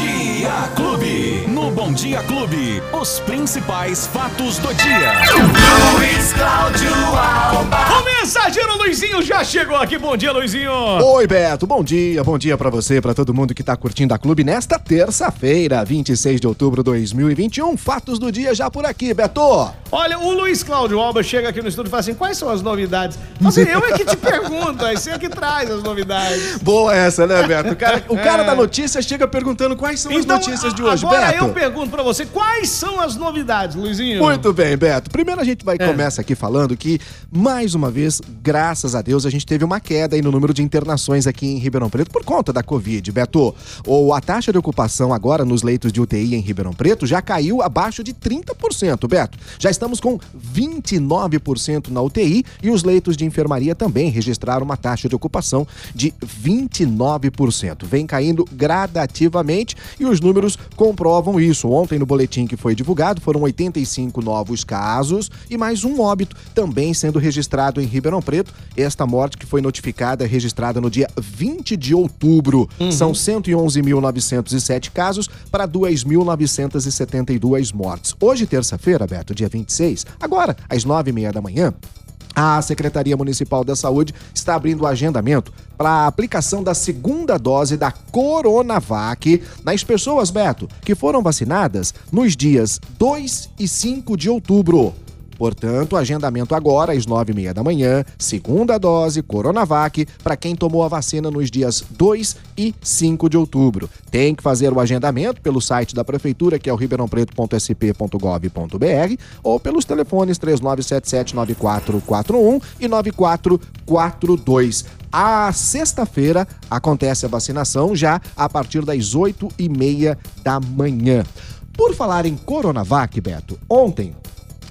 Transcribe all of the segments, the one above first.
Dia Clube. Bom Dia Clube, os principais fatos do dia. Luiz Cláudio Alba. O mensageiro Luizinho já chegou aqui. Bom dia, Luizinho. Oi, Beto. Bom dia. Bom dia pra você, pra todo mundo que tá curtindo a Clube nesta terça-feira, 26 de outubro de 2021. Fatos do dia já por aqui, Beto. Olha, o Luiz Cláudio Alba chega aqui no estúdio e fala assim: quais são as novidades? Assim, eu é que te pergunto, aí você é que traz as novidades. Boa essa, né, Beto? O cara, o cara da notícia chega perguntando quais são as notícias de hoje, Então, agora Beto. eu pergunto pra você: quais são as novidades, Luizinho? Muito bem, Beto. Primeiro a gente vai É. começa aqui falando que, mais uma vez, graças a Deus, a gente teve uma queda aí no número de internações aqui em Ribeirão Preto por conta da Covid, Beto. Ou a taxa de ocupação agora nos leitos de UTI em Ribeirão Preto já caiu abaixo de 30%, Beto. Já estamos com 29% na UTI e os leitos de enfermaria também registraram uma taxa de ocupação de 29%. Vem caindo gradativamente e os números comprovam isso. Ontem, no boletim que foi divulgado, foram 85 novos casos e mais um óbito também sendo registrado em Ribeirão Preto. Esta morte que foi notificada, registrada no dia 20 de outubro. São 111.907 casos para 2.972 mortes. Hoje, terça-feira, Beto, dia 26, agora, às 9h30 da manhã, a Secretaria Municipal da Saúde está abrindo o agendamento para a aplicação da segunda dose da Coronavac nas pessoas, Beto, que foram vacinadas nos dias 2 e 5 de outubro. Portanto, agendamento agora às nove e meia da manhã, segunda dose Coronavac para quem tomou a vacina nos dias 2 e 5 de outubro. Tem que fazer o agendamento pelo site da prefeitura, que é o ribeirãopreto.sp.gov.br, ou pelos telefones 3977-9441 e 9442. A sexta-feira acontece a vacinação já a partir das oito e meia da manhã. Por falar em Coronavac, Beto, ontem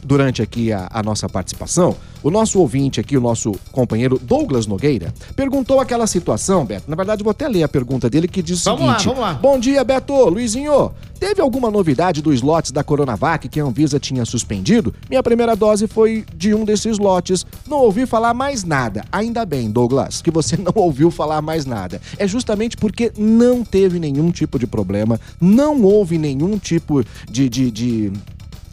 durante aqui a, a nossa participação, o nosso ouvinte aqui, o nosso companheiro Douglas Nogueira, perguntou aquela situação, Beto. Na verdade, eu vou até ler a pergunta dele que diz o Vamos lá, seguinte: vamos lá. Bom dia, Beto. Luizinho, teve alguma novidade dos lotes da Coronavac que a Anvisa tinha suspendido? Minha primeira dose foi de um desses lotes. Não ouvi falar mais nada. Ainda bem, Douglas, que você não ouviu falar mais nada. É justamente porque não teve nenhum tipo de problema, não houve nenhum tipo de- de- de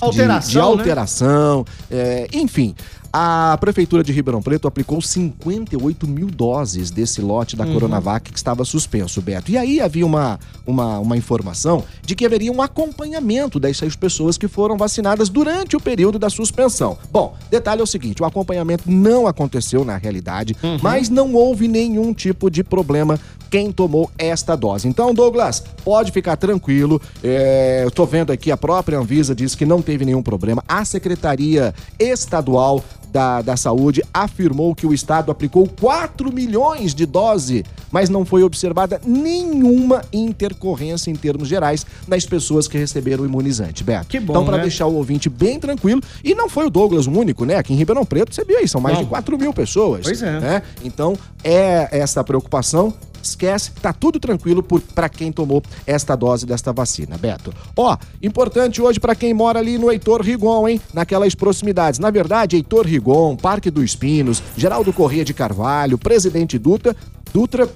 Alteração, de, de né? alteração, é, enfim. A Prefeitura de Ribeirão Preto aplicou 58 mil doses desse lote da Uhum. Coronavac que estava suspenso, Beto. E aí havia uma, uma, uma informação de que haveria um acompanhamento dessas pessoas que foram vacinadas durante o período da suspensão. Bom, detalhe é o seguinte: o acompanhamento não aconteceu na realidade, Uhum. mas não houve nenhum tipo de problema quem tomou esta dose. Então, Douglas, pode ficar tranquilo. É, eu tô vendo aqui, a própria Anvisa diz que não teve nenhum problema. A Secretaria Estadual da, da Saúde afirmou que o Estado aplicou 4 milhões de doses, mas não foi observada nenhuma intercorrência em termos gerais nas pessoas que receberam o imunizante, Beto. Que bom, Então, para né? deixar o ouvinte bem tranquilo, e não foi o Douglas o único, né? Aqui em Ribeirão Preto, você viu aí, são mais Não. de 4 mil pessoas. Pois é. né? Então, é essa preocupação. Esquece, tá tudo tranquilo para quem tomou esta dose desta vacina, Beto. Ó, importante hoje para quem mora ali no Heitor Rigon, hein? Naquelas proximidades. Na verdade, Heitor Rigon, Parque dos Pinos, Geraldo Corrêa de Carvalho, Presidente Dutra, Dutra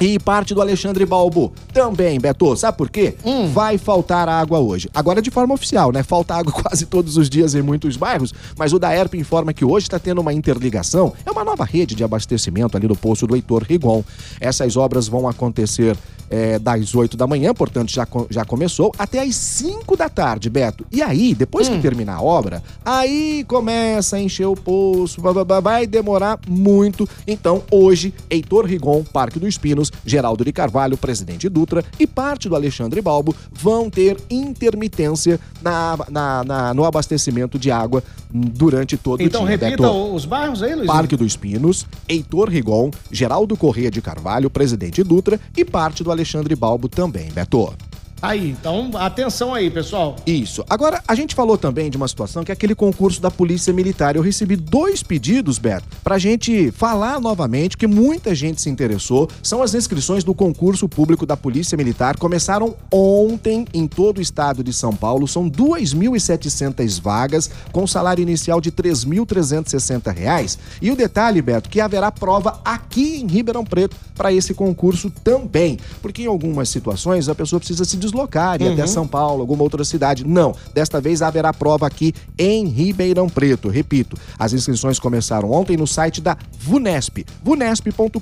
e parte do Alexandre Balbo também, Beto. Sabe por quê? Hum. Vai faltar água hoje. Agora de forma oficial, né? Falta água quase todos os dias em muitos bairros, mas o Daerp informa que hoje está tendo uma interligação. É uma nova rede de abastecimento ali no poço do Heitor Rigon. Essas obras vão acontecer é, das 8 da manhã, portanto já, já começou, até às 5 da tarde, Beto. E aí, depois que terminar a obra, aí começa a encher o poço, vai- demorar muito. Então, hoje, Heitor Rigon, Parque dos Pinos, Geraldo de Carvalho, Presidente Dutra e parte do Alexandre Balbo vão ter intermitência na, na- na- no abastecimento de água durante todo Então o dia. repita Beto. os bairros aí, Luizinho. Parque dos Pinos, Heitor Rigon, Geraldo Corrêa de Carvalho, Presidente Dutra e parte do Alexandre Balbo também, Beto. Aí, então atenção aí, pessoal. Isso. Agora, a gente falou também de uma situação que é aquele concurso da Polícia Militar. Eu recebi dois pedidos, Beto, pra gente falar novamente, que muita gente se interessou. São as inscrições do concurso público da Polícia Militar. Começaram ontem em todo o estado de São Paulo. São 2.700 vagas, com salário inicial de 3.360 reais. E o detalhe, Beto, que haverá prova aqui em Ribeirão Preto para esse concurso também. Porque em algumas situações a pessoa precisa se deslocar deslocar e até São Paulo, alguma outra cidade. Não, desta vez haverá prova aqui em Ribeirão Preto. Repito, as inscrições começaram ontem no site da VUNESP, vunesp.com.br.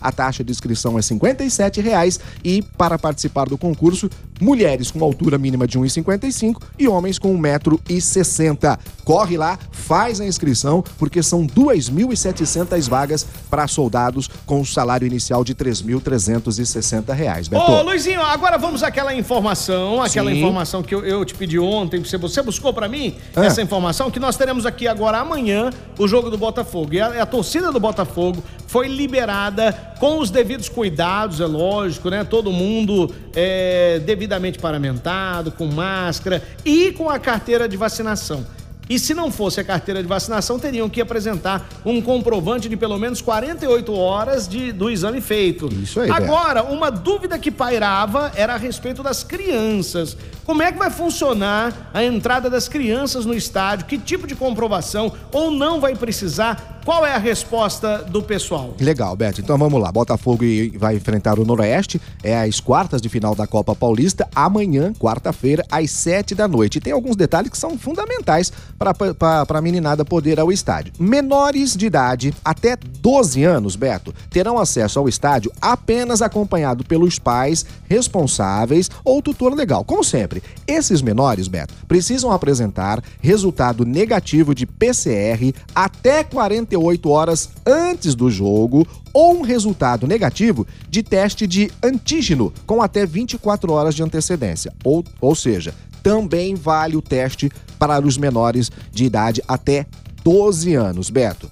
A taxa de inscrição é 57 reais e para participar do concurso, mulheres com altura mínima de 1,55 e homens com 1,60m. Corre lá, faz a inscrição, porque são 2.700 vagas para soldados com o salário inicial de 3.360 reais. Beto. Ô, Luizinho, agora vamos àquela informação, aquela informação que eu, eu te pedi ontem, você, você buscou pra mim Ah. essa informação, que nós teremos aqui agora amanhã o jogo do Botafogo. E a, a torcida do Botafogo foi liberada com os devidos cuidados, é lógico, né? Todo mundo é, devidamente paramentado, com máscara e com a carteira de vacinação. E se não fosse a carteira de vacinação, teriam que apresentar um comprovante de pelo menos 48 horas de, do exame feito. Isso aí, Beto. Agora, uma dúvida que pairava era a respeito das crianças. Como é que vai funcionar a entrada das crianças no estádio? Que tipo de comprovação? Ou não vai precisar? Qual é a resposta do pessoal? Legal, Beto. Então vamos lá. Botafogo vai enfrentar o Noroeste. É as quartas de final da Copa Paulista. Amanhã, quarta-feira, às sete da noite. E tem alguns detalhes que são fundamentais para a meninada poder ao estádio. Menores de idade, até 12 anos, Beto, terão acesso ao estádio apenas acompanhado pelos pais responsáveis ou tutor legal. Como sempre, esses menores, Beto, precisam apresentar resultado negativo de PCR até 48 horas antes do jogo ou um resultado negativo de teste de antígeno com até 24 horas de antecedência. Ou, ou seja, também vale o teste para os menores de idade até 12 anos, Beto.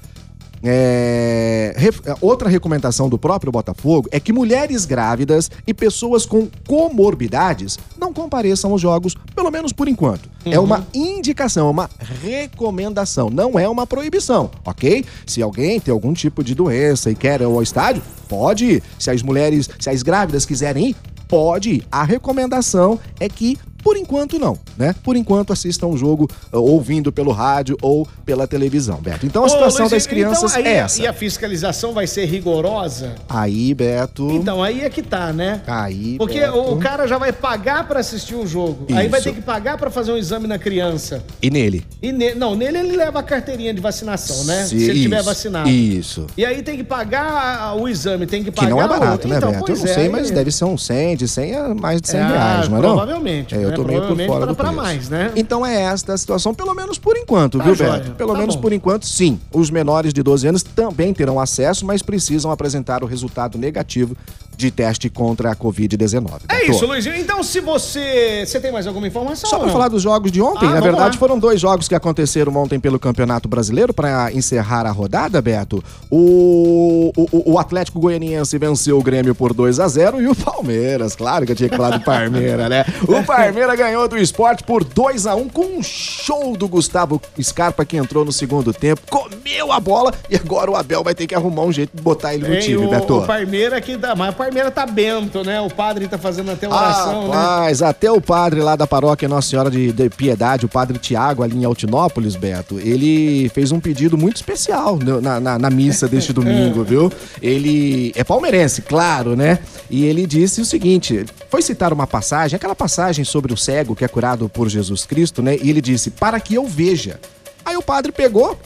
É, ref- outra recomendação do próprio Botafogo é que mulheres grávidas e pessoas com comorbidades não compareçam aos jogos, pelo menos por enquanto. É uma indicação, é uma recomendação, não é uma proibição, ok? Se alguém tem algum tipo de doença e quer ir ao estádio, pode ir. Se as mulheres, se as grávidas quiserem ir, pode ir. A recomendação é que por enquanto não, né? Por enquanto assistam o jogo uh, ouvindo pelo rádio ou pela televisão, Beto. Então a Ô, situação Luizinho, das crianças então, aí, é essa. E a fiscalização vai ser rigorosa? Aí, Beto. Então, aí é que tá, né? Aí, Porque Beto. o, o cara já vai pagar pra assistir o jogo. Aí vai Isso. ter que pagar pra fazer um exame na criança. E nele? E ne- não, nele ele leva a carteirinha de vacinação, né? Se- Se ele tiver isso, vacinado. Isso. E aí tem que pagar o exame, tem que Que pagar não é o- barato, né, Então, Beto? Eu não é, sei, mas deve ser uns 100, de 100 a mais de 100 É, reais, não é não? provavelmente, Eu né? tô meio por fora do preço. mais, né? Então é esta a situação, pelo menos por enquanto, Tá viu, joia. Beto? Pelo Tá menos bom. por enquanto, sim. Os menores de 12 anos também terão acesso, mas precisam apresentar o resultado negativo de teste contra a Covid-19. É Beto. isso, Luizinho. Então, se você. Você tem mais alguma informação? Só para falar dos jogos de ontem, Ah, na verdade lá. foram dois jogos que aconteceram ontem pelo Campeonato Brasileiro para encerrar a rodada, Beto. O, o, o Atlético Goianiense venceu o Grêmio por 2 a 0 e o Palmeiras, claro que eu tinha que falar do Palmeiras, né? O Palmeiras ganhou do esporte por 2 a 1 com um show do Gustavo Scarpa que entrou no segundo tempo, comeu a bola e agora o Abel vai ter que arrumar um jeito de botar ele no Tem time, o, Beto. o Parmeira que dá, mas o Parmeira tá bento, né? O padre tá fazendo até oração, né? Rapaz, até o padre lá da paróquia Nossa Senhora de, de Piedade, o padre Tiago, ali em Altinópolis, Beto, ele fez um pedido muito especial na, na, na missa deste domingo, viu? Ele é palmeirense, claro, né? E ele disse o seguinte: foi citar uma passagem, aquela passagem sobre o cego que é curado por Jesus Cristo, né? E ele disse: para que eu veja. Aí o padre pegou,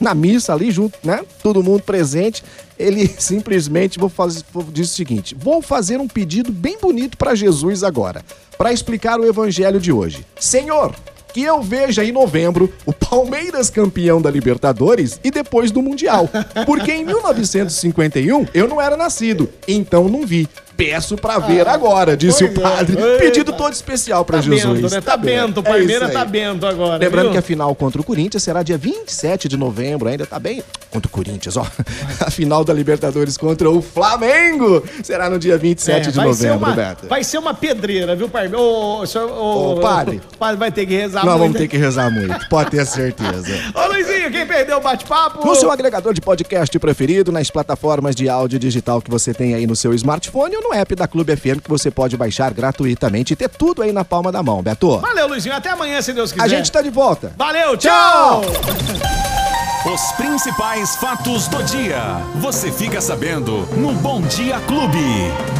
na missa ali junto, né? Todo mundo presente. Ele simplesmente vou fazer, disse o seguinte: vou fazer um pedido bem bonito para Jesus agora, para explicar o evangelho de hoje. Senhor, que eu veja em novembro o Palmeiras campeão da Libertadores e depois do Mundial. Porque em 1951 eu não era nascido, então não vi. Peço pra ver agora, disse o é. padre. Eita. Pedido todo especial pra Tá Jesus. bento, né? Tá bento. O É Parmeira isso tá bento agora. Lembrando viu? que a final contra o Corinthians será dia 27 de novembro, ainda tá bem. Contra o Corinthians, ó. A final da Libertadores contra o Flamengo será no dia 27 É, de ser novembro, uma, Beto. Vai ser uma pedreira, viu, Parmeira? Ô, ô, senhor- ô, Ô, padre. O padre vai ter que rezar Nós muito. vamos ter que rezar muito, pode ter certeza. Ô, Luizinho, quem perdeu o bate-papo? No seu agregador de podcast preferido, nas plataformas de áudio digital que você tem aí no seu smartphone ou no app da Clube FM que você pode baixar gratuitamente e ter tudo aí na palma da mão, Beto. Valeu, Luizinho. Até amanhã, se Deus quiser. A gente tá de volta. Valeu, tchau! Os principais fatos do dia. Você fica sabendo no Bom Dia Clube.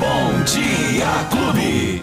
Bom Dia Clube.